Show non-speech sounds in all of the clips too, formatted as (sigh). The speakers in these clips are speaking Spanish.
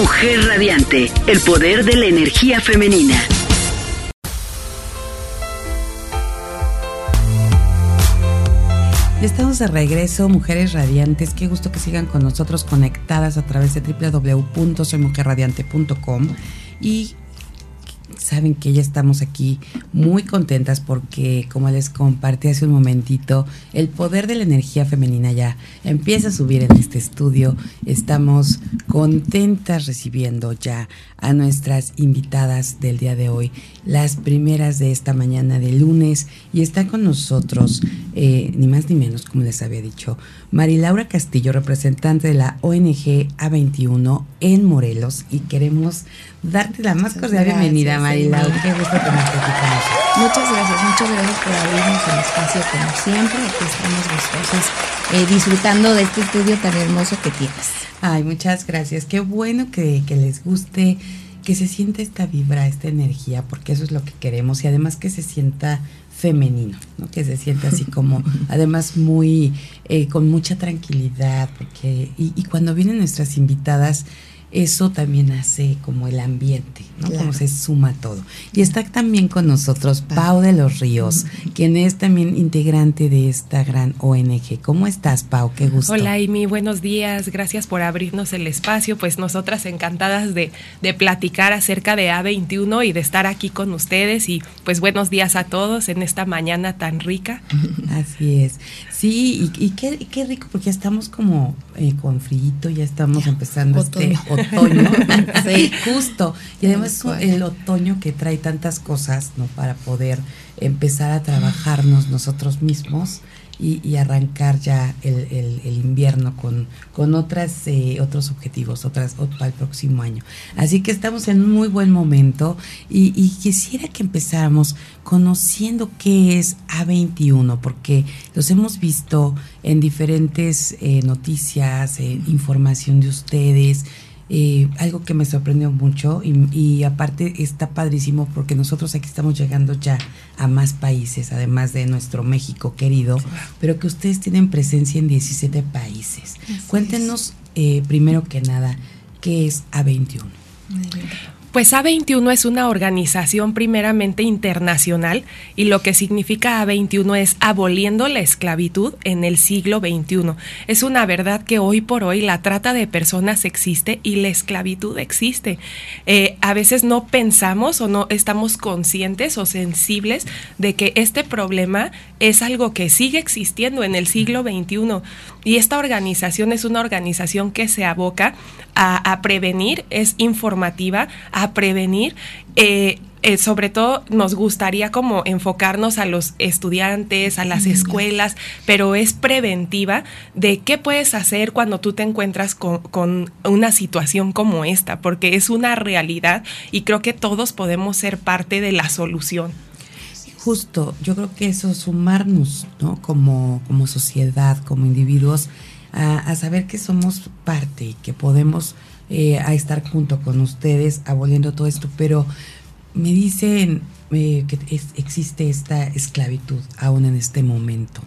Mujer Radiante, el poder de la energía femenina. Estamos de regreso, mujeres radiantes. Qué gusto que sigan con nosotros conectadas a través de www.soymujerradiante.com y saben que ya estamos aquí muy contentas porque, como les compartí hace un momentito, el poder de la energía femenina ya empieza a subir en este estudio. Estamos contentas recibiendo ya a nuestras invitadas del día de hoy, las primeras de esta mañana de lunes, y está con nosotros, eh, ni más ni menos, como les había dicho, Marilaura Castillo, representante de la ONG A21 en Morelos, y queremos darte la más cordial bienvenida, Marilaura. Qué gusto tenerte aquí con nosotros. Muchas gracias, muchas gracias por abrirnos el espacio como siempre. Aquí estamos gustosas eh, disfrutando de este estudio tan hermoso que tienes. Ay, muchas gracias. Qué bueno que, que les guste, que se sienta esta vibra, esta energía, porque eso es lo que queremos y además que se sienta femenino, ¿no? que se sienta así como, (laughs) además muy, eh, con mucha tranquilidad, porque, y, y cuando vienen nuestras invitadas, eso también hace como el ambiente, ¿no? Como se suma todo. Y está también con nosotros Pau de los Ríos, quien es también integrante de esta gran ONG. ¿Cómo estás, Pau? Qué gusto. Hola, Amy, buenos días. Gracias por abrirnos el espacio. Pues nosotras encantadas de, de platicar acerca de A21 y de estar aquí con ustedes. Y pues buenos días a todos en esta mañana tan rica. Así es. Sí, y, y qué, qué, rico, porque ya estamos como eh, con frío, ya estamos ya, empezando otoño. este otoño. (laughs) (laughs) sí, justo. Y además el otoño que trae tantas cosas, ¿no? Para poder empezar a trabajarnos nosotros mismos y, y arrancar ya el, invierno con, con otras, eh, otros objetivos, otras para el próximo año. Así que estamos en un muy buen momento y, y quisiera que empezáramos conociendo qué es A21, porque los hemos visto en diferentes eh, noticias, eh, información de ustedes. Eh, algo que me sorprendió mucho y, y, aparte está padrísimo porque nosotros aquí estamos llegando ya a más países, además de nuestro México querido, pero que ustedes tienen presencia en 17 países. Así Cuéntenos eh, primero que nada, ¿qué es A21? Pues A21 es una organización primeramente internacional y lo que significa A21 es aboliendo la esclavitud en el siglo XXI. Es una verdad que hoy por hoy la trata de personas existe y la esclavitud existe. Eh, a veces no pensamos o no estamos conscientes o sensibles de que este problema es algo que sigue existiendo en el siglo XXI y esta organización es una organización que se aboca a, prevenir, es informativa, prevenir. Eh, eh, sobre todo nos gustaría como enfocarnos a los estudiantes, a las escuelas, pero es preventiva de qué puedes hacer cuando tú te encuentras con, con, una situación como esta, porque es una realidad y creo que todos podemos ser parte de la solución. Justo, yo creo que eso, sumarnos, ¿no? Como, como sociedad, como individuos, a, a saber que somos parte y que podemos eh, a estar junto con ustedes aboliendo todo esto, pero me dicen eh, que es, existe esta esclavitud aún en este momento.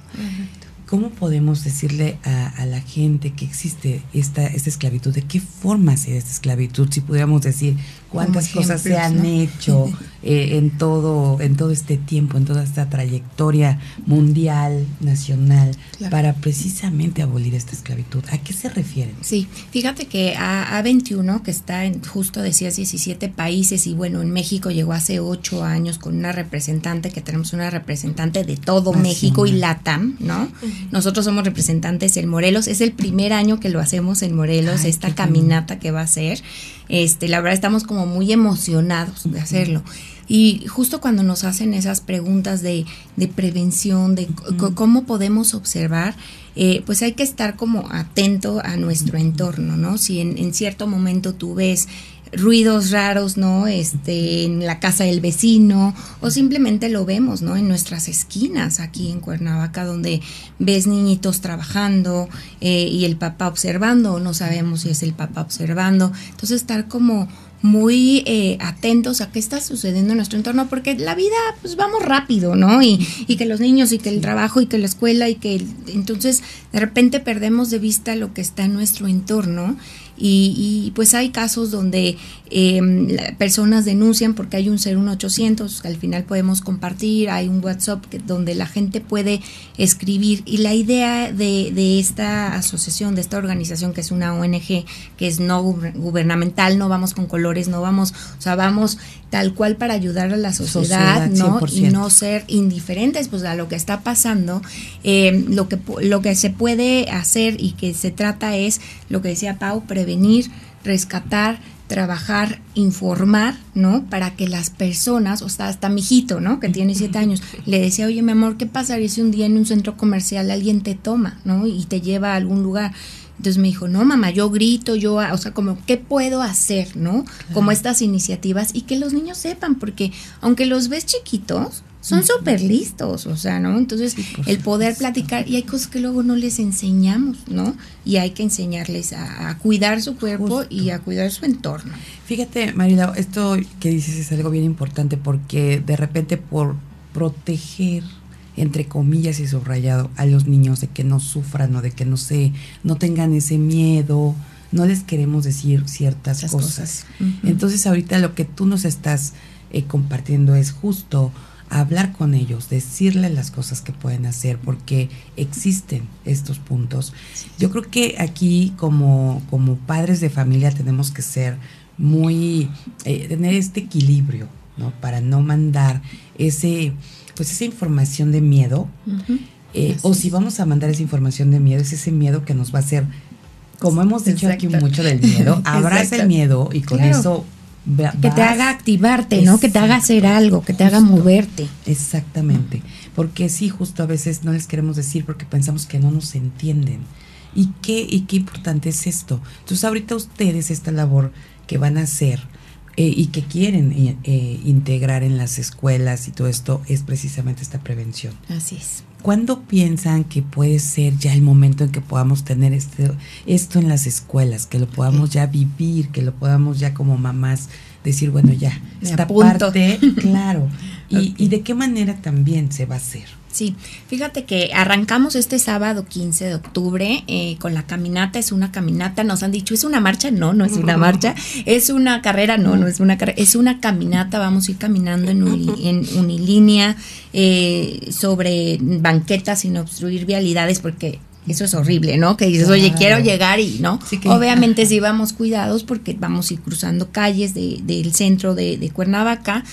¿Cómo podemos decirle a, a, la gente que existe esta, esta esclavitud? ¿De qué forma se esta esclavitud? Si pudiéramos decir cuántas cosas se han ¿no? hecho (laughs) eh, en, todo, en todo este tiempo, en toda esta trayectoria mundial, nacional, claro. para precisamente abolir esta esclavitud. ¿A qué se refieren? Sí, fíjate que a, A21, que está en, justo decías, 17 países, y bueno, en México llegó hace 8 años con una representante, que tenemos una representante de todo México y LATAM, ¿no? Uh -huh. Nosotros somos representantes en Morelos, es el primer año que lo hacemos en Morelos, Ay, esta caminata que va a ser. Este, la verdad estamos como muy emocionados de hacerlo. Y justo cuando nos hacen esas preguntas de, de prevención, de uh -huh. cómo podemos observar, eh, pues hay que estar como atento a nuestro entorno, ¿no? Si en, en cierto momento tú ves ruidos raros, ¿no? Este, en la casa del vecino, o simplemente lo vemos, ¿no? En nuestras esquinas aquí en Cuernavaca, donde ves niñitos trabajando eh, y el papá observando, o no sabemos si es el papá observando. Entonces, estar como muy eh, atentos a qué está sucediendo en nuestro entorno, porque la vida, pues vamos rápido, ¿no? Y, y que los niños, y que el trabajo, y que la escuela, y que el, entonces de repente perdemos de vista lo que está en nuestro entorno y, pues hay casos donde em, personas denuncian porque hay un 01800 que al final podemos compartir, hay un WhatsApp donde la gente puede escribir y la idea de, de, esta asociación, de esta organización que es una ONG, que es no gubernamental, no vamos con colores, no vamos, o sea, vamos tal cual para ayudar a la sociedad, ¿no? Y no ser indiferentes pues a lo que está pasando. Em, lo, que, lo que se puede hacer y que se trata es, lo que decía Pau, prevenir, rescatar, trabajar, informar, ¿no? Para que las personas, o sea, hasta mi hijito, ¿no? Que tiene siete años, le decía, oye, mi amor, ¿qué pasaría si un día en un centro comercial alguien te toma, ¿no? Y te lleva a algún lugar. Entonces me dijo, no, mamá, yo grito, yo, o sea, como, ¿qué puedo hacer, no? Como estas iniciativas y que los niños sepan, porque aunque los ves chiquitos, son súper listos, o sea, ¿no? Entonces, el poder platicar, y hay cosas que luego no les enseñamos, ¿no? Y hay que enseñarles a, cuidar su cuerpo y a cuidar su entorno. Fíjate, Marila, esto que dices es algo bien importante porque de repente por proteger entre comillas y subrayado a los niños de que no sufran o de que no se no tengan ese miedo no les queremos decir ciertas cosas, entonces ahorita lo que tú nos estás eh, compartiendo es justo hablar con ellos, decirles las cosas que pueden hacer, porque existen estos puntos. Yo creo que aquí como, como padres de familia tenemos que ser muy, eh, tener este equilibrio, ¿no? Para no mandar ese, pues esa información de miedo, eh, o si vamos a mandar esa información de miedo, es ese miedo que nos va a hacer, como hemos dicho aquí mucho del miedo, (laughs) abraza el miedo y con eso que te haga activarte, ¿no? Que te haga hacer algo, que te haga moverte. Exactamente. Porque sí, justo a veces no les queremos decir porque pensamos que no nos entienden. ¿Y qué, y qué importante es esto? Entonces, ahorita ustedes, esta labor que van a hacer eh, y que quieren eh, eh, integrar en las escuelas y todo esto, es precisamente esta prevención. Así es. ¿Cuándo piensan que puede ser ya el momento en que podamos tener este, esto en las escuelas, que lo podamos ya vivir, que lo podamos ya como mamás decir, bueno, ya, esta parte, claro. (laughs) Y, ¿Y de qué manera también se va a hacer? Sí, fíjate que arrancamos este sábado 15 de octubre eh, con la caminata, es una caminata, nos han dicho, ¿es una marcha? No, no es una (laughs) marcha, es una carrera, no, no es una carrera, es una caminata, vamos a ir caminando en, en unilínea eh, sobre banquetas sin obstruir vialidades porque eso es horrible, ¿no? Que dices, oye, quiero llegar y, ¿no? Obviamente sí vamos cuidados porque vamos a ir cruzando calles de, del centro de, de Cuernavaca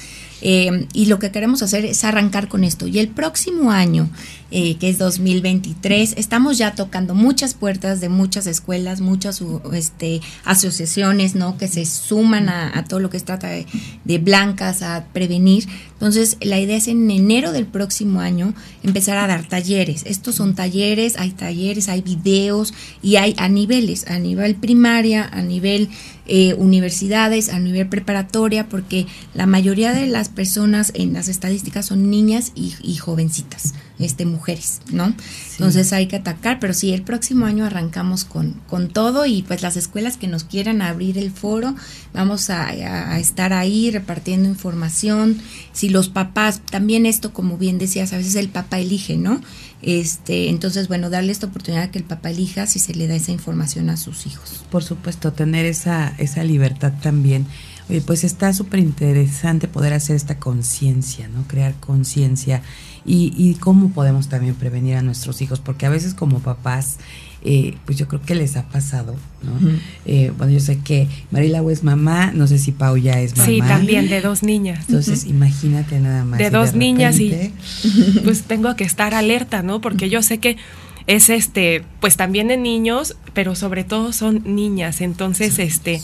eh, y lo que queremos hacer es arrancar con esto. Y el próximo año, eh, que es 2023, estamos ya tocando muchas puertas de muchas escuelas, muchas este, asociaciones, ¿no? Que se suman a, todo lo que se trata de, de, blancas, a prevenir. Entonces, la idea es en enero del próximo año empezar a dar talleres. Estos son talleres, hay talleres, hay videos y hay a niveles, a nivel primaria, a nivel eh, universidades, a nivel preparatoria, porque la mayoría de las personas en las estadísticas son niñas y, jovencitas, este, mujeres, ¿no? Entonces hay que atacar, pero sí, el próximo año arrancamos con, con todo y pues las escuelas que nos quieran abrir el foro, vamos a, a estar ahí repartiendo información. Si los papás, también esto, como bien decías, a veces el papá elige, ¿no? Este, entonces, bueno, darle esta oportunidad que el papá elija si se le da esa información a sus hijos. Por supuesto, tener esa, esa libertad también. Oye, pues está súper interesante poder hacer esta conciencia, ¿no? Crear conciencia y, y cómo podemos también prevenir a nuestros hijos, porque a veces como papás eh, pues yo creo que les ha pasado, ¿no? Eh, bueno, yo sé que Marila es mamá, no sé si Pau ya es mamá. Sí, también, de dos niñas. Entonces, imagínate nada más. De dos niñas y (laughs) pues tengo que estar alerta, ¿no? Porque yo sé que es este, pues también de niños, pero sobre todo son niñas, entonces este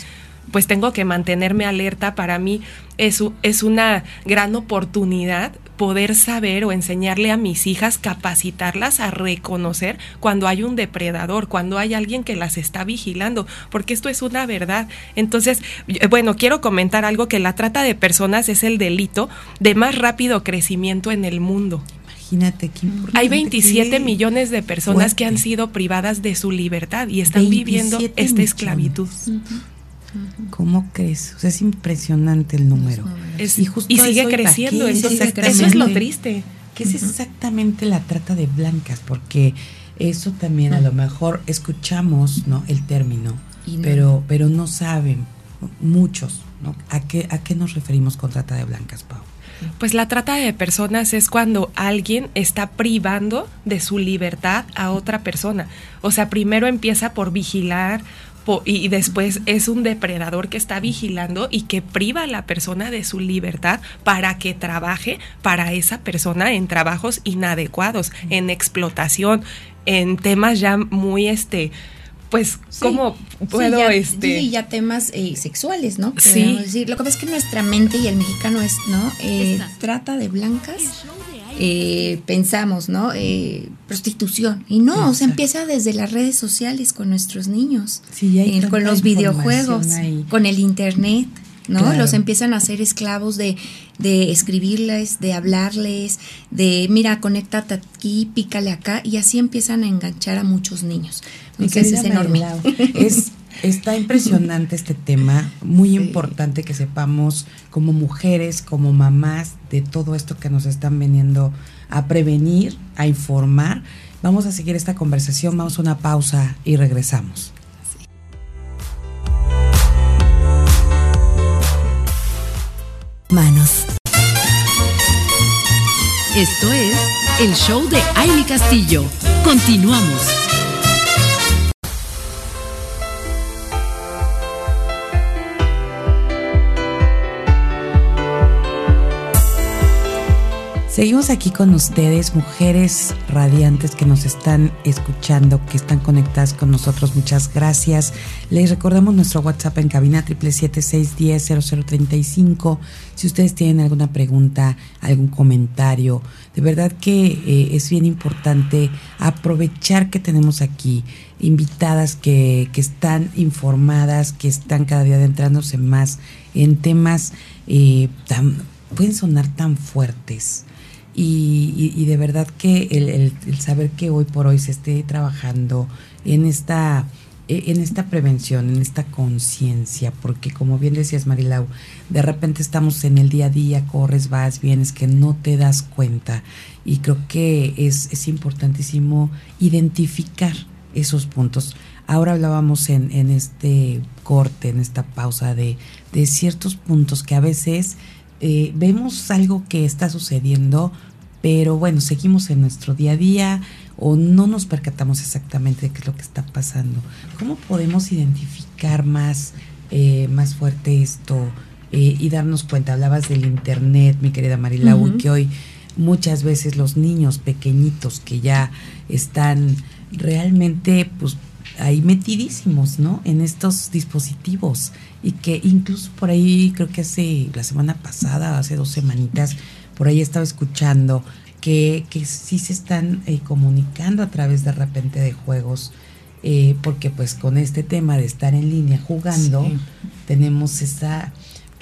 pues tengo que mantenerme alerta. Para mí es, es una gran oportunidad poder saber o enseñarle a mis hijas, capacitarlas a reconocer cuando hay un depredador, cuando hay alguien que las está vigilando, porque esto es una verdad. Entonces, eh, bueno, quiero comentar algo que la trata de personas es el delito de más rápido crecimiento en el mundo. Imagínate qué importante. Hay 27 millones de personas que han sido privadas de su libertad y están viviendo esta esclavitud. ¿Cómo crees? O sea, es impresionante el número. y, sigue creciendo, eso es lo triste. ¿Qué es exactamente la trata de blancas? Porque eso también a lo mejor escuchamos, ¿no? El término. pero, pero no saben, muchos, ¿no? ¿A qué, ¿A qué nos referimos con trata de blancas, Pau? Pues la trata de personas es cuando alguien está privando de su libertad a otra persona. O sea, primero empieza por vigilar y después es un depredador que está vigilando y que priva a la persona de su libertad para que trabaje para esa persona en trabajos inadecuados, en explotación, en temas ya muy este pues cómo puedo ya, este sí, ya temas eh, sexuales no sí. Decir. lo que pasa es que nuestra mente y el mexicano es no eh, trata de blancas eh, pensamos no prostitución y no o sea empieza desde las redes sociales con nuestros niños con los videojuegos con el internet ¿no? Los empiezan a hacer esclavos de, de escribirles, de hablarles, de mira, conéctate aquí, pícale acá, y así empiezan a enganchar a muchos niños. Entonces es enorme. Es, (laughs) está impresionante este tema, muy importante que sepamos como mujeres, como mamás, de todo esto que nos están veniendo a prevenir, a informar. Vamos a seguir esta conversación, vamos a una pausa y regresamos. manos. Esto es el show de Aile Castillo. Continuamos. Seguimos aquí con ustedes, mujeres radiantes que nos están escuchando, que están conectadas con nosotros. Muchas gracias. Les recordamos nuestro WhatsApp en cabina 777-0035. Si ustedes tienen alguna pregunta, algún comentario, de verdad que eh, es bien importante aprovechar que tenemos aquí invitadas que, que, están informadas, que están cada día adentrándose más en temas eh, pueden sonar tan fuertes y, de verdad que el, saber que hoy por hoy se esté trabajando en esta e, en esta prevención, en esta conciencia, porque como bien decías Marilau, de repente estamos en el día a día, corres, vas, vienes, que no te das cuenta. Y creo que es, es importantísimo identificar esos puntos. Ahora hablábamos en, en este corte, en esta pausa, de, de ciertos puntos que a veces eh, vemos algo que está sucediendo, pero bueno, seguimos en nuestro día a día o no nos percatamos exactamente de qué es lo que está pasando. ¿Cómo podemos identificar más, eh, más fuerte esto eh, y darnos cuenta? Hablabas del Internet, mi querida Marilau, y que hoy muchas veces los niños pequeñitos que ya están realmente pues ahí metidísimos, ¿no? En estos dispositivos y que incluso por ahí creo que hace la semana pasada, hace dos semanitas, por ahí estaba escuchando que, que sí se están eh, comunicando a través de repente de juegos, eh, porque pues con este tema de estar en línea jugando, tenemos esa,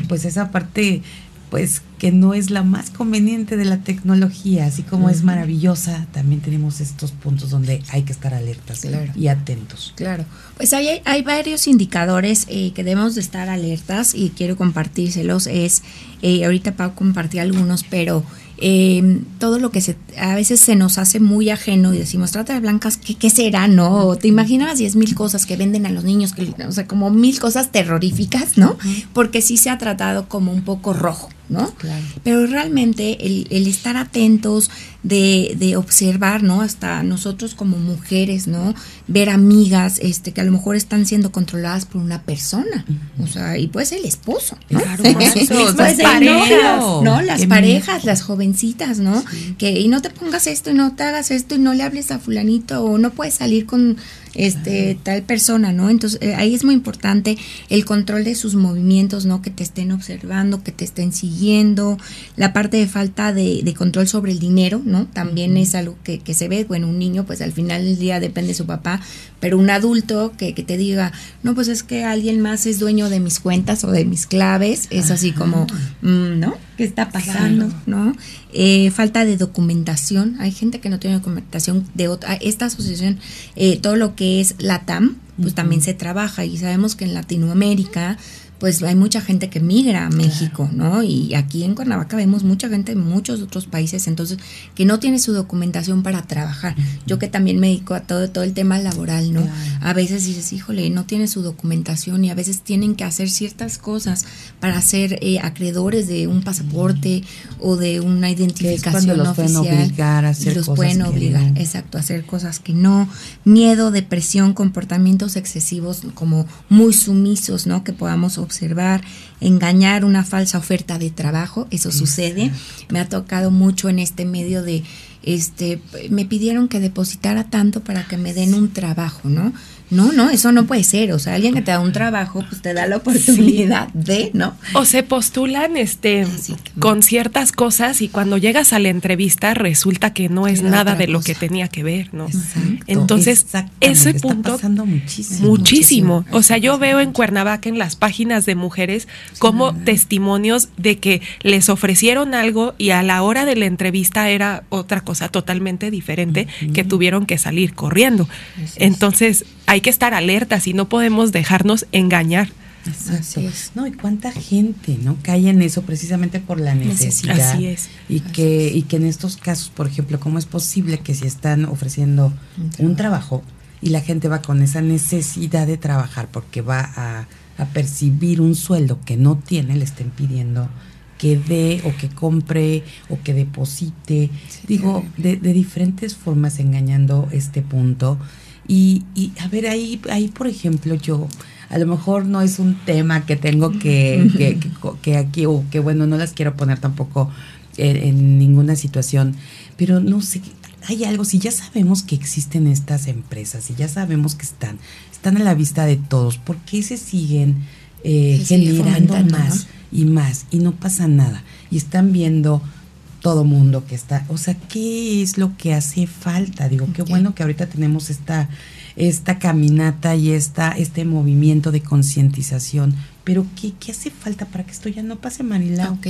pues esa parte pues que no es la más conveniente de la tecnología, así como es maravillosa, también tenemos estos puntos donde hay que estar alertas y atentos. Claro, pues hay, hay varios indicadores eh, que debemos de estar alertas y quiero compartírselos. Es, eh, ahorita Pau compartir algunos, pero eh, todo lo que se, a veces se nos hace muy ajeno y decimos, trata de blancas, ¿qué, qué será, no? ¿Te imaginas diez mil cosas que venden a los niños, que, o sea, como mil cosas terroríficas, ¿no? Porque sí se ha tratado como un poco rojo. ¿No? Pero realmente el, el estar atentos, de, de, observar, ¿no? Hasta nosotros como mujeres, ¿no? Ver amigas, este, que a lo mejor están siendo controladas por una persona, o sea, y puede ser el esposo, ¿no? Claro, las (laughs) parejas, ¿no? Las parejas, las jovencitas, ¿no? Que, y no te pongas esto, y no te hagas esto, y no le hables a fulanito, o no puedes salir con este tal persona, ¿no? Entonces eh, ahí es muy importante el control de sus movimientos, ¿no? Que te estén observando, que te estén siguiendo, la parte de falta de, de control sobre el dinero, ¿no? También es algo que, que, se ve, bueno, un niño pues al final del día depende de su papá, pero un adulto que, que te diga, no, pues es que alguien más es dueño de mis cuentas o de mis claves, es así como, mm, ¿no? ¿Qué está pasando? ¿No? Eh, falta de documentación, hay gente que no tiene documentación de otra, esta asociación, eh, todo lo que es la TAM, pues también se trabaja y sabemos que en Latinoamérica pues hay mucha gente que migra a México, ¿no? Y aquí en Cuernavaca vemos mucha gente de muchos otros países, entonces, que no tiene su documentación para trabajar. Yo que también me dedico a todo, todo el tema laboral, ¿no? A veces dices, híjole, no tiene su documentación y a veces tienen que hacer ciertas cosas para ser eh, acreedores de un pasaporte o de una identificación los oficial. Pueden obligar a hacer los pueden obligar, exacto, a hacer cosas que no. Miedo, depresión, comportamientos excesivos como muy sumisos, ¿no? Que podamos observar, engañar una falsa oferta de trabajo, eso sucede. Me ha tocado mucho en este medio de, este, me pidieron que depositara tanto para que me den un trabajo, ¿no? No, no, eso no puede ser. O sea, alguien que te da un trabajo, pues te da la oportunidad de, ¿no? O se postulan este con ciertas cosas y cuando llegas a la entrevista resulta que no es nada de lo que tenía que ver, ¿no? Entonces, ese punto muchísimo, muchísimo. O sea, yo veo en Cuernavaca en las páginas de mujeres como testimonios de que les ofrecieron algo y a la hora de la entrevista era otra cosa totalmente diferente que tuvieron que salir corriendo. Entonces, hay que estar alertas y no podemos dejarnos engañar. Así es. No, y cuánta gente, ¿no? Cae en eso precisamente por la necesidad. Así es. Y que, y que en estos casos, por ejemplo, ¿cómo es posible que si están ofreciendo un trabajo y la gente va con esa necesidad de trabajar porque va a, percibir un sueldo que no tiene, le estén pidiendo que dé o que compre o que deposite, digo, de, de diferentes formas engañando este punto y, y a ver, ahí, ahí, por ejemplo, yo, a lo mejor no es un tema que tengo que, que, que, aquí, o que bueno, no las quiero poner tampoco en, ninguna situación, pero no sé, hay algo, si ya sabemos que existen estas empresas, si ya sabemos que están, están a la vista de todos, ¿por qué se siguen eh, generando más y más y no pasa nada? Y están viendo todo mundo que está, o sea, ¿qué es lo que hace falta? Digo, qué bueno que ahorita tenemos esta esta caminata y esta este movimiento de concientización, pero ¿qué, ¿qué hace falta para que esto ya no pase, Marila? Ok.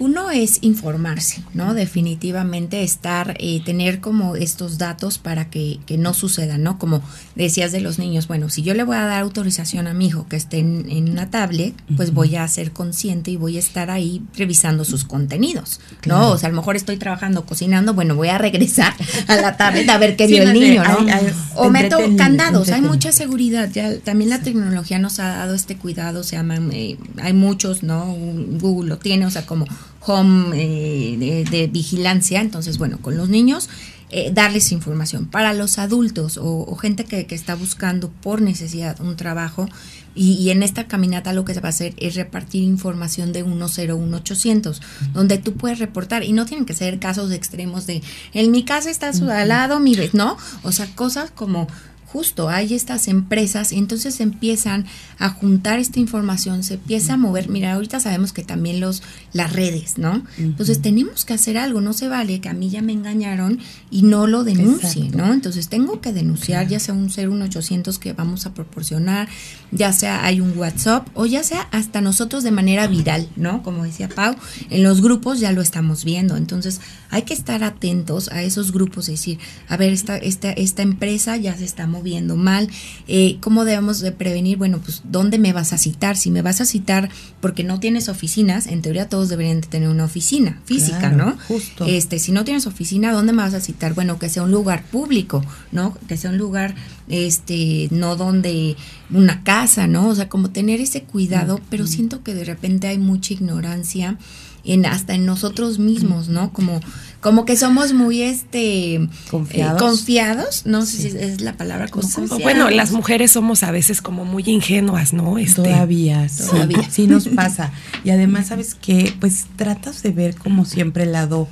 Uno es informarse, ¿no? Definitivamente estar, eh, tener como estos datos para que, que, no suceda, ¿no? Como decías de los niños, bueno, si yo le voy a dar autorización a mi hijo que esté en, una tablet, pues voy a ser consciente y voy a estar ahí revisando sus contenidos, ¿no? O sea, a lo mejor estoy trabajando, cocinando, bueno, voy a regresar (laughs) a la tablet a ver qué vio el niño, ¿no? o meto candados, hay mucha seguridad, ya también la tecnología nos ha dado este cuidado, se llaman, eh, hay muchos, ¿no? Google lo tiene, o sea, como home eh, de, vigilancia. Entonces, bueno, con los niños, eh, darles información. Para los adultos o, gente que, está buscando por necesidad un trabajo, y, en esta caminata lo que se va a hacer es repartir información de 101-800, donde tú puedes reportar, y no tienen que ser casos extremos de, en mi casa está al lado, mi vez, ¿no? O sea, cosas como justo hay estas empresas y entonces empiezan a juntar esta información, se empieza a mover. Mira, ahorita sabemos que también los las redes, ¿no? Entonces tenemos que hacer algo, no se vale que a mí ya me engañaron y no lo denuncie, ¿no? Entonces tengo que denunciar, ya sea un 01800 que vamos a proporcionar, ya sea hay un WhatsApp o ya sea hasta nosotros de manera viral, ¿no? Como decía Pau, en los grupos ya lo estamos viendo. Entonces, hay que estar atentos a esos grupos, es decir, a ver, esta esta esta empresa ya se está moviendo viendo mal, eh, ¿cómo debemos de prevenir? Bueno, pues ¿dónde me vas a citar? Si me vas a citar porque no tienes oficinas, en teoría todos deberían de tener una oficina física, ¿no? Justo. Este, si no tienes oficina, ¿dónde me vas a citar? Bueno, que sea un lugar público, ¿no? Que sea un lugar, este, no donde una casa, ¿no? O sea, como tener ese cuidado, pero siento que de repente hay mucha ignorancia en hasta en nosotros mismos, ¿no? Como como que somos muy este eh, confiados, confiados no sé si es la palabra como pues, bueno las mujeres somos a veces como muy ingenuas no este, todavía todavía. Sí, sí nos pasa. Y además sabes que pues tratas de ver como siempre el lado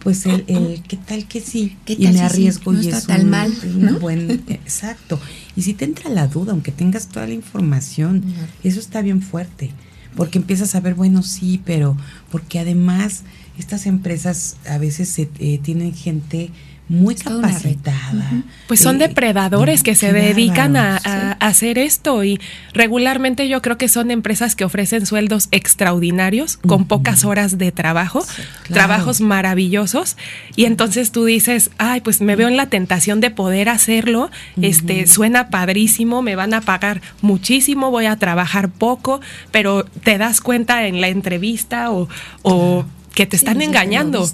pues el, el qué tal que sí ¿Qué tal y me arriesgo no y está es tan mal ¿no? buen exacto. Y si te entra la duda aunque tengas toda la información eso está bien fuerte porque empiezas a ver bueno sí pero porque además estas empresas a veces eh, tienen gente muy capacitada. Pues son eh, depredadores que se dedican a, hacer esto y regularmente yo creo que son empresas que ofrecen sueldos extraordinarios con pocas horas de trabajo, trabajos maravillosos. Y entonces tú dices, ay, pues me veo en la tentación de poder hacerlo, este suena padrísimo, me van a pagar muchísimo, voy a trabajar poco, pero te das cuenta en la entrevista o, o que te están engañando.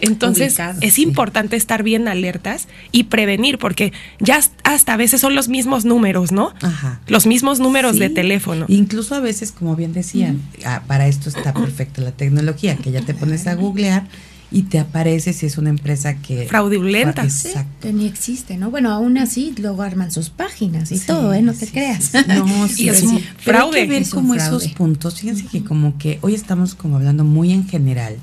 Entonces es importante estar bien alertas y prevenir, porque ya hasta a veces son los mismos números, ¿no? Ajá. Los mismos números de teléfono. Incluso a veces, como bien decían, ah, para esto está perfecta la tecnología, que ya te pones a googlear y te aparece si es una empresa que fraudulenta. Exacto. ni existe no bueno aún así luego arman sus páginas y todo eh no te creas. no (laughs) sí, es fraude hay que ver como esos puntos. Fíjense que como que hoy estamos como hablando muy en general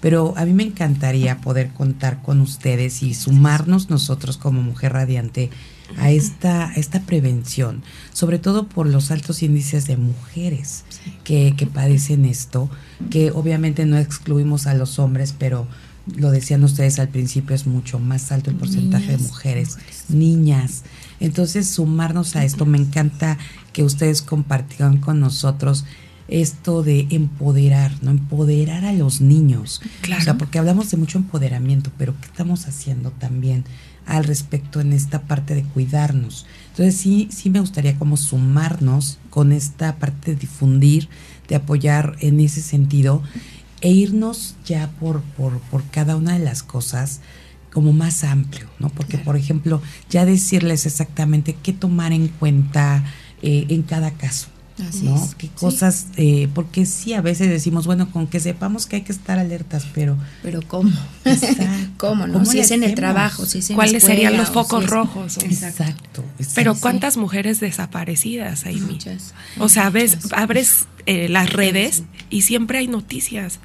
pero a mí me encantaría poder contar con ustedes y sumarnos nosotros como Mujer Radiante a esta, esta prevención, sobre todo por los altos índices de mujeres que, que padecen esto, que obviamente no excluimos a los hombres, pero lo decían ustedes al principio, es mucho más alto el porcentaje de mujeres, niñas. Entonces, sumarnos a esto, me encanta que ustedes compartieran con nosotros esto de empoderar, ¿no? Empoderar a los niños. Claro. O sea, porque hablamos de mucho empoderamiento, pero ¿qué estamos haciendo también al respecto en esta parte de cuidarnos? Entonces sí, sí me gustaría como sumarnos con esta parte de difundir, de apoyar en ese sentido e irnos ya por, por, por cada una de las cosas como más amplio, ¿no? Porque, por ejemplo, ya decirles exactamente qué tomar en cuenta eh, en cada caso. Así ¿no? Qué cosas, eh, porque sí, a veces decimos, bueno, con que sepamos que hay que estar alertas, pero... Pero ¿cómo? (laughs) ¿Cómo, no? si es en el trabajo, si es en ¿Cuáles serían los focos rojos? (laughs) Exacto, Pero ¿cuántas mujeres desaparecidas hay? Muchas. O sea, ves, abres eh, las redes y siempre hay noticias.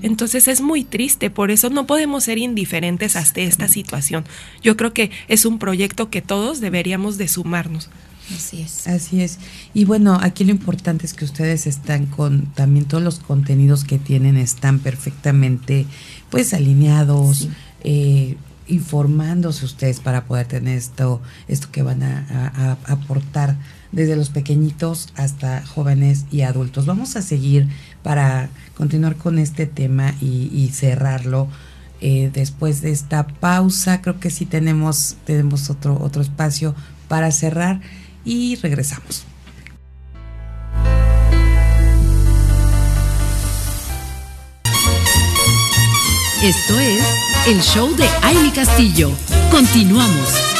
Entonces es muy triste, por eso no podemos ser indiferentes hasta esta situación. Yo creo que es un proyecto que todos deberíamos de sumarnos. Así es. Así es. Y bueno, aquí lo importante es que ustedes están con también todos los contenidos que tienen están perfectamente pues alineados, eh, informándose ustedes para poder tener esto, esto que van a, aportar desde los pequeñitos hasta jóvenes y adultos. Vamos a seguir para continuar con este tema y, cerrarlo. Eh, después de esta pausa, creo que sí tenemos, tenemos otro, otro espacio para cerrar y regresamos. Esto es el show de Aile Castillo. Continuamos.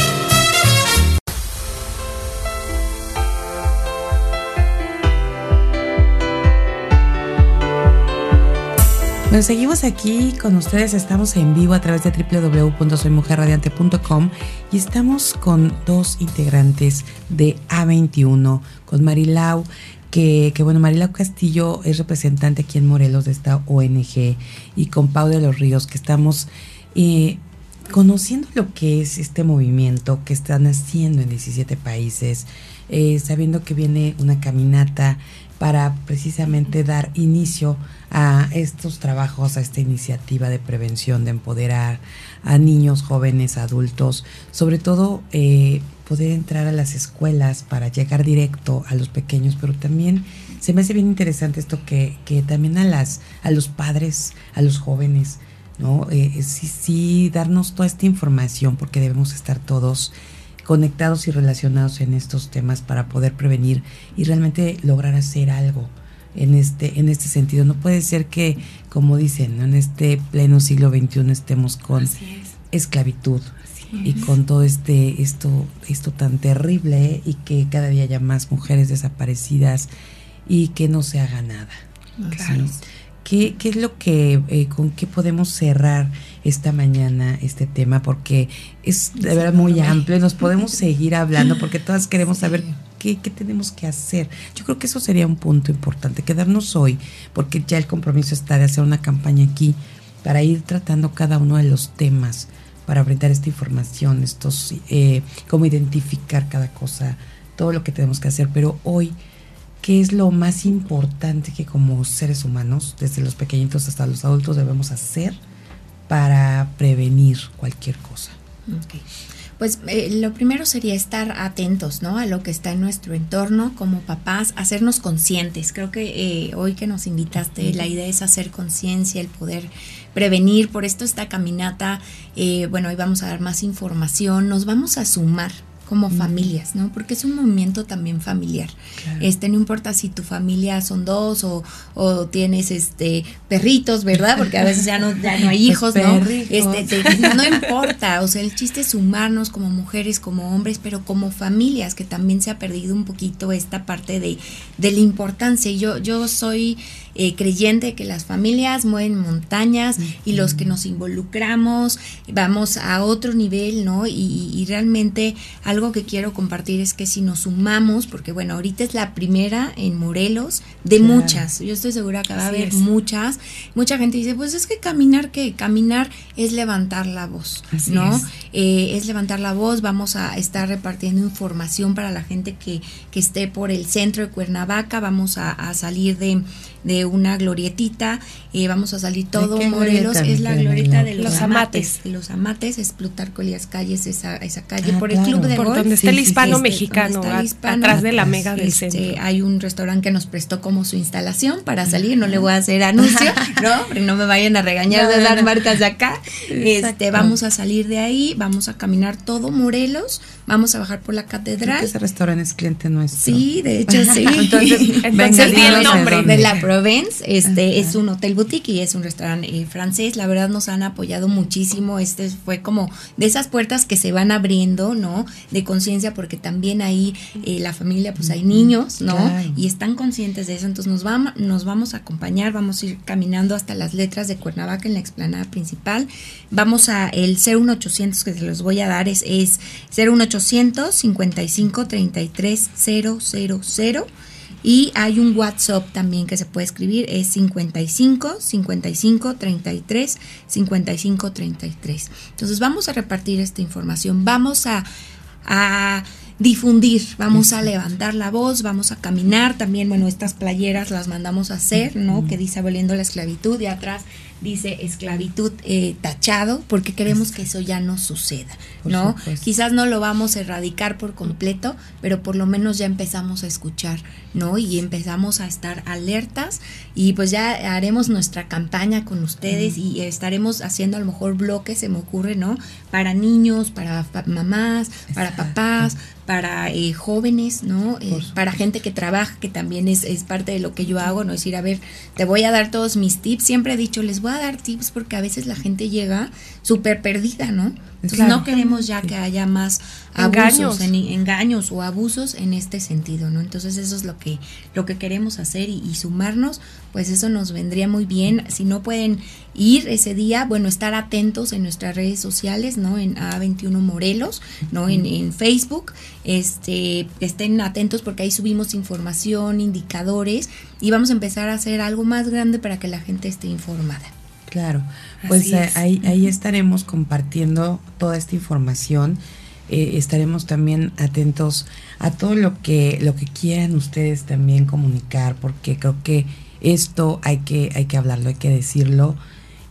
Bueno, seguimos aquí con ustedes, estamos en vivo a través de www.soymujerradiante.com y estamos con dos integrantes de A21, con Marilau, que, que, bueno, Marilau Castillo es representante aquí en Morelos de esta ONG y con Pau de los Ríos, que estamos eh, conociendo lo que es este movimiento que están haciendo en 17 países, eh, sabiendo que viene una caminata para precisamente dar inicio a estos trabajos, a esta iniciativa de prevención, de empoderar a niños, jóvenes, adultos, sobre todo eh, poder entrar a las escuelas para llegar directo a los pequeños, pero también se me hace bien interesante esto que, que también a las a los padres, a los jóvenes, ¿no? Eh, sí, sí, darnos toda esta información porque debemos estar todos conectados y relacionados en estos temas para poder prevenir y realmente lograr hacer algo en este, en este sentido. No puede ser que, como dicen, en este pleno siglo XXI estemos con esclavitud y con todo este, esto, esto tan terrible y que cada día haya más mujeres desaparecidas y que no se haga nada. Claro. ¿Qué, ¿Qué, es lo que, eh, con qué podemos cerrar esta mañana este tema? Porque es de verdad muy amplio y nos podemos (laughs) seguir hablando porque todas queremos saber qué, qué, tenemos que hacer. Yo creo que eso sería un punto importante, quedarnos hoy, porque ya el compromiso está de hacer una campaña aquí para ir tratando cada uno de los temas, para brindar esta información, estos, eh, cómo identificar cada cosa, todo lo que tenemos que hacer. Pero hoy qué es lo más importante que como seres humanos, desde los pequeñitos hasta los adultos, debemos hacer para prevenir cualquier cosa. Okay. Pues eh, lo primero sería estar atentos, ¿no? A lo que está en nuestro entorno como papás, hacernos conscientes. Creo que eh, hoy que nos invitaste, la idea es hacer conciencia, el poder prevenir. Por esto esta caminata, eh, bueno, hoy vamos a dar más información, nos vamos a sumar como familias, ¿no? Porque es un movimiento también familiar. Este, no importa si tu familia son dos o, o, tienes este perritos, ¿verdad? Porque a veces ya no, ya no hay hijos, ¿no? Este, no importa, o sea, el chiste es sumarnos como mujeres, como hombres, pero como familias, que también se ha perdido un poquito esta parte de, de la importancia. Yo, yo soy eh, creyente que las familias mueven montañas y los que nos involucramos vamos a otro nivel, ¿no? Y, realmente algo que quiero compartir es que si nos sumamos, porque bueno, ahorita es la primera en Morelos de muchas, yo estoy segura que va a haber muchas, mucha gente dice, pues es que caminar, que caminar es levantar la voz, ¿no? Es. Eh, es. levantar la voz, vamos a estar repartiendo información para la gente que, que esté por el centro de Cuernavaca, vamos a salir de de una glorietita, eh, vamos a salir todo Morelos, es la glorieta de los, amates. los amates, es Plutarco Elías Calles, esa, esa calle, ah, por el club de por donde está el hispano mexicano, atrás de la mega del este, centro. Hay un restaurante que nos prestó como su instalación para salir, no le voy a hacer anuncio, (laughs) ¿no? No me vayan a regañar de dar marcas de acá. Este, vamos a salir de ahí, vamos a caminar todo Morelos, vamos a bajar por la catedral. ese restaurante es cliente nuestro. Sí, de hecho sí. (laughs) entonces, (laughs) entonces el nombre de la Provence, este es un hotel boutique y es un restaurante eh, francés. La verdad nos han apoyado muchísimo. Este fue como de esas puertas que se van abriendo, ¿no? De conciencia, porque también ahí eh, la familia, pues hay niños, ¿no? Y están conscientes de eso. Entonces nos vamos, nos vamos a acompañar, vamos a ir caminando hasta las letras de Cuernavaca en la explanada principal. Vamos a el 01800 que se los voy a dar es, es 01800 55 33 000 y hay un WhatsApp también que se puede escribir, es 55 55 33 55 33. Entonces vamos a repartir esta información, vamos a, a difundir, vamos a levantar la voz, vamos a caminar, también, bueno, estas playeras las mandamos a hacer, ¿no? Que dice aboliendo la esclavitud y atrás dice esclavitud eh, tachado, porque queremos que eso ya no suceda, ¿no? Quizás no lo vamos a erradicar por completo, pero por lo menos ya empezamos a escuchar, ¿no? Y empezamos a estar alertas y pues ya haremos nuestra campaña con ustedes y estaremos haciendo a lo mejor bloques, se me ocurre, ¿no? Para niños, para mamás, para papás, para eh, jóvenes, ¿no? Eh, para gente que trabaja, que también es, es parte de lo que yo hago, ¿no? Es decir, a ver, te voy a dar todos mis tips. Siempre he dicho, les voy a dar tips porque a veces la gente llega súper perdida, ¿no? Entonces no queremos ya que haya más abusos, engaños. o abusos en este sentido, ¿no? Entonces eso es lo que, lo que queremos hacer y, sumarnos, pues eso nos vendría muy bien. Si no pueden ir ese día, bueno, estar atentos en nuestras redes sociales, ¿no? En A21 Morelos, ¿no? En, en Facebook, este, estén atentos porque ahí subimos información, indicadores y vamos a empezar a hacer algo más grande para que la gente esté informada. Claro, pues eh, ahí, ahí estaremos compartiendo toda esta información. Eh, estaremos también atentos a todo lo que lo que quieran ustedes también comunicar, porque creo que esto hay que hay que hablarlo, hay que decirlo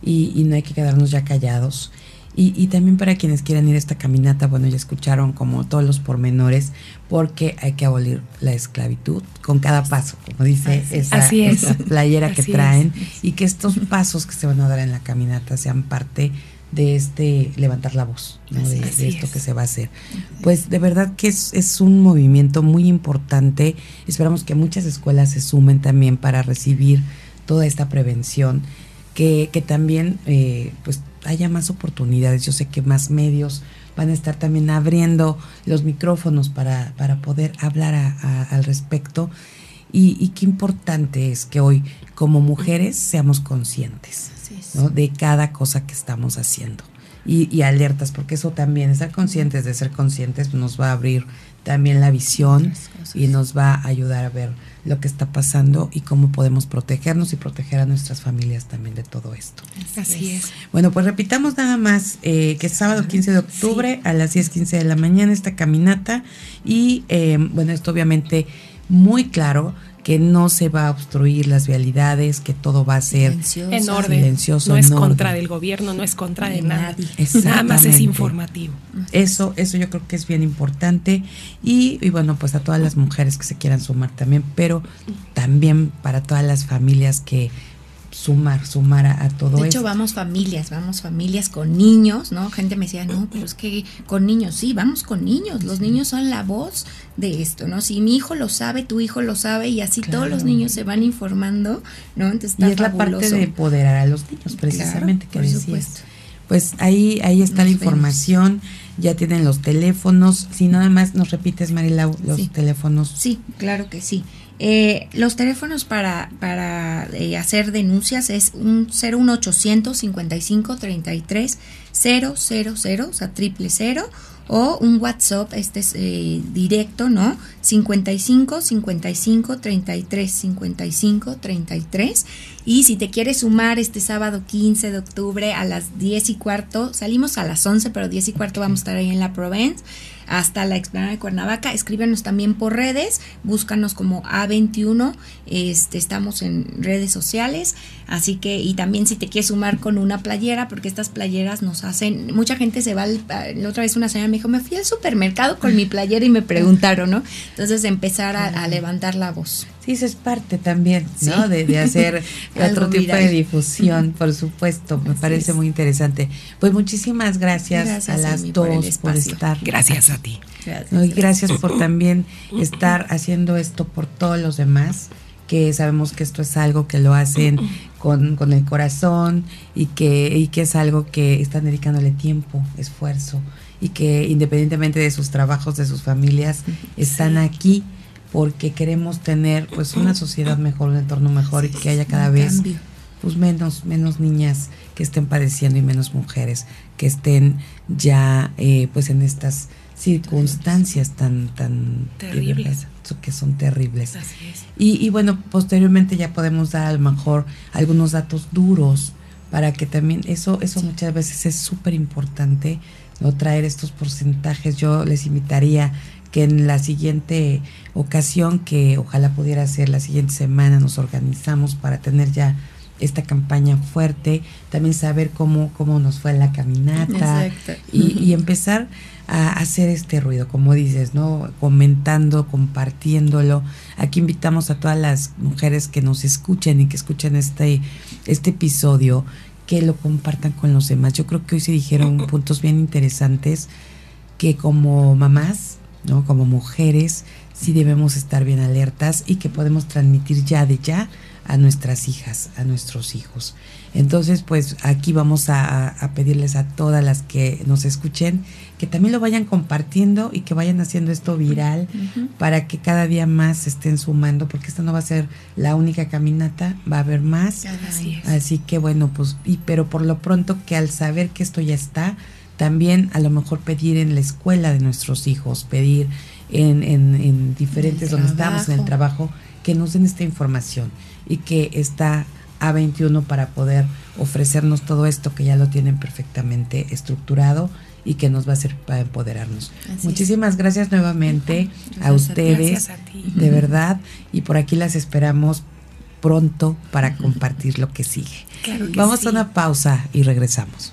y, y no hay que quedarnos ya callados. Y, y, también para quienes quieran ir a esta caminata, bueno, ya escucharon como todos los pormenores, porque hay que abolir la esclavitud con cada paso, como dice esa, playera que traen, y que estos pasos que se van a dar en la caminata sean parte de este levantar la voz, de, esto que se va a hacer. Pues de verdad que es, es un movimiento muy importante. Esperamos que muchas escuelas se sumen también para recibir toda esta prevención, que, que también eh, pues haya más oportunidades. Yo sé que más medios van a estar también abriendo los micrófonos para, para poder hablar al respecto. Y, qué importante es que hoy como mujeres seamos conscientes de cada cosa que estamos haciendo y, y, alertas, porque eso también, estar conscientes de ser conscientes nos va a abrir también la visión y nos va a ayudar a ver lo que está pasando y cómo podemos protegernos y proteger a nuestras familias también de todo esto. Así es. Bueno, pues repitamos nada más eh, que es sábado 15 de octubre a las 10.15 de la mañana esta caminata y eh, bueno, esto obviamente muy claro que no se va a obstruir las vialidades, que todo va a ser en orden. Silencioso, no es contra del gobierno, no es contra de, nadie. Nada más es informativo. Eso, eso yo creo que es bien importante. Y, y, bueno, pues a todas las mujeres que se quieran sumar también, pero también para todas las familias que sumar, sumar a, todo De hecho, vamos familias, vamos familias con niños, ¿no? Gente me decía, no, pero es que con niños, sí, vamos con niños, los niños son la voz de esto, ¿no? Si mi hijo lo sabe, tu hijo lo sabe y así todos los niños se van informando, ¿no? Entonces y es la parte de empoderar a los niños, precisamente, que decías. Pues ahí, ahí está la información, ya tienen los teléfonos. Si nada más nos repites, Marilau, los teléfonos. Sí, claro que sí. Eh, los teléfonos para, para eh, hacer denuncias es un 01800 55 33 000, o sea, triple cero, o un WhatsApp, este es eh, directo, ¿no? 55 55 33 55 33. Y si te quieres sumar este sábado 15 de octubre a las 10 y cuarto, salimos a las 11, pero 10 y cuarto vamos a estar ahí en la Provence hasta la explanada de Cuernavaca. Escríbenos también por redes, búscanos como A21, este, estamos en redes sociales, así que, y también si te quieres sumar con una playera, porque estas playeras nos hacen, mucha gente se va, la otra vez una señora me dijo, me fui al supermercado con mi playera y me preguntaron, ¿no? Entonces empezar a, levantar la voz. Sí, eso es parte también, ¿no? De, hacer (laughs) otro tipo de difusión, por supuesto, me parece muy interesante. Pues muchísimas gracias, a las dos por, estar. Gracias a ti. Gracias, y gracias por también estar haciendo esto por todos los demás, que sabemos que esto es algo que lo hacen con, con el corazón y que, y que es algo que están dedicándole tiempo, esfuerzo y que independientemente de sus trabajos, de sus familias, están aquí porque queremos tener pues una sociedad mejor, un entorno mejor y que haya cada vez pues menos, menos niñas que estén padeciendo y menos mujeres que estén ya eh, pues en estas circunstancias tan tan terribles. que son terribles. Y, y, bueno posteriormente ya podemos dar a lo mejor algunos datos duros para que también eso eso muchas veces es súper importante no traer estos porcentajes. Yo les invitaría que en la siguiente ocasión, que ojalá pudiera ser la siguiente semana, nos organizamos para tener ya esta campaña fuerte, también saber cómo, cómo nos fue la caminata y, y, empezar a hacer este ruido, como dices, ¿no? Comentando, compartiéndolo. Aquí invitamos a todas las mujeres que nos escuchen y que escuchen este, este episodio, que lo compartan con los demás. Yo creo que hoy se dijeron (laughs) puntos bien interesantes que como mamás ¿no? Como mujeres sí debemos estar bien alertas y que podemos transmitir ya de ya a nuestras hijas, a nuestros hijos. Entonces, pues aquí vamos a, pedirles a todas las que nos escuchen que también lo vayan compartiendo y que vayan haciendo esto viral para que cada día más se estén sumando, porque esta no va a ser la única caminata, va a haber más. Así, que bueno, pues, y, pero por lo pronto que al saber que esto ya está, también a lo mejor pedir en la escuela de nuestros hijos, pedir en, en, diferentes donde estamos en el trabajo, que nos den esta información y que está A21 para poder ofrecernos todo esto que ya lo tienen perfectamente estructurado y que nos va a hacer para empoderarnos. Muchísimas gracias nuevamente a ustedes, de verdad, y por aquí las esperamos pronto para compartir lo que sigue. Vamos a una pausa y regresamos.